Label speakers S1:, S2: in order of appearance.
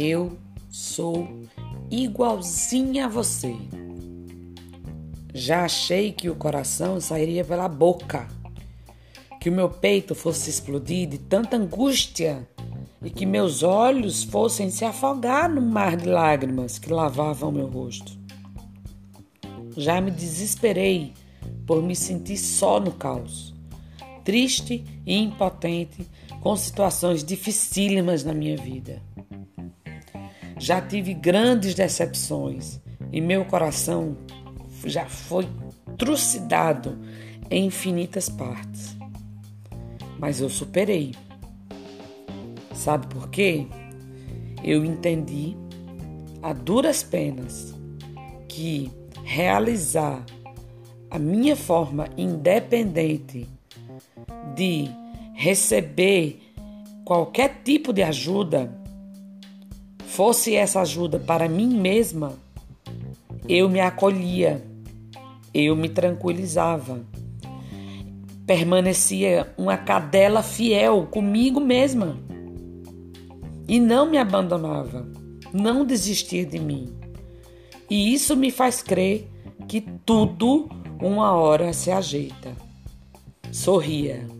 S1: Eu sou igualzinha a você. Já achei que o coração sairia pela boca, que o meu peito fosse explodir de tanta angústia e que meus olhos fossem se afogar no mar de lágrimas que lavavam meu rosto. Já me desesperei por me sentir só no caos, triste e impotente com situações dificílimas na minha vida. Já tive grandes decepções e meu coração já foi trucidado em infinitas partes. Mas eu superei. Sabe por quê? Eu entendi a duras penas que realizar a minha forma independente de receber qualquer tipo de ajuda, fosse essa ajuda para mim mesma, eu me acolhia, eu me tranquilizava, permanecia uma cadela fiel comigo mesma e não me abandonava, não desistia de mim. E isso me faz crer que tudo uma hora se ajeita. Sorria.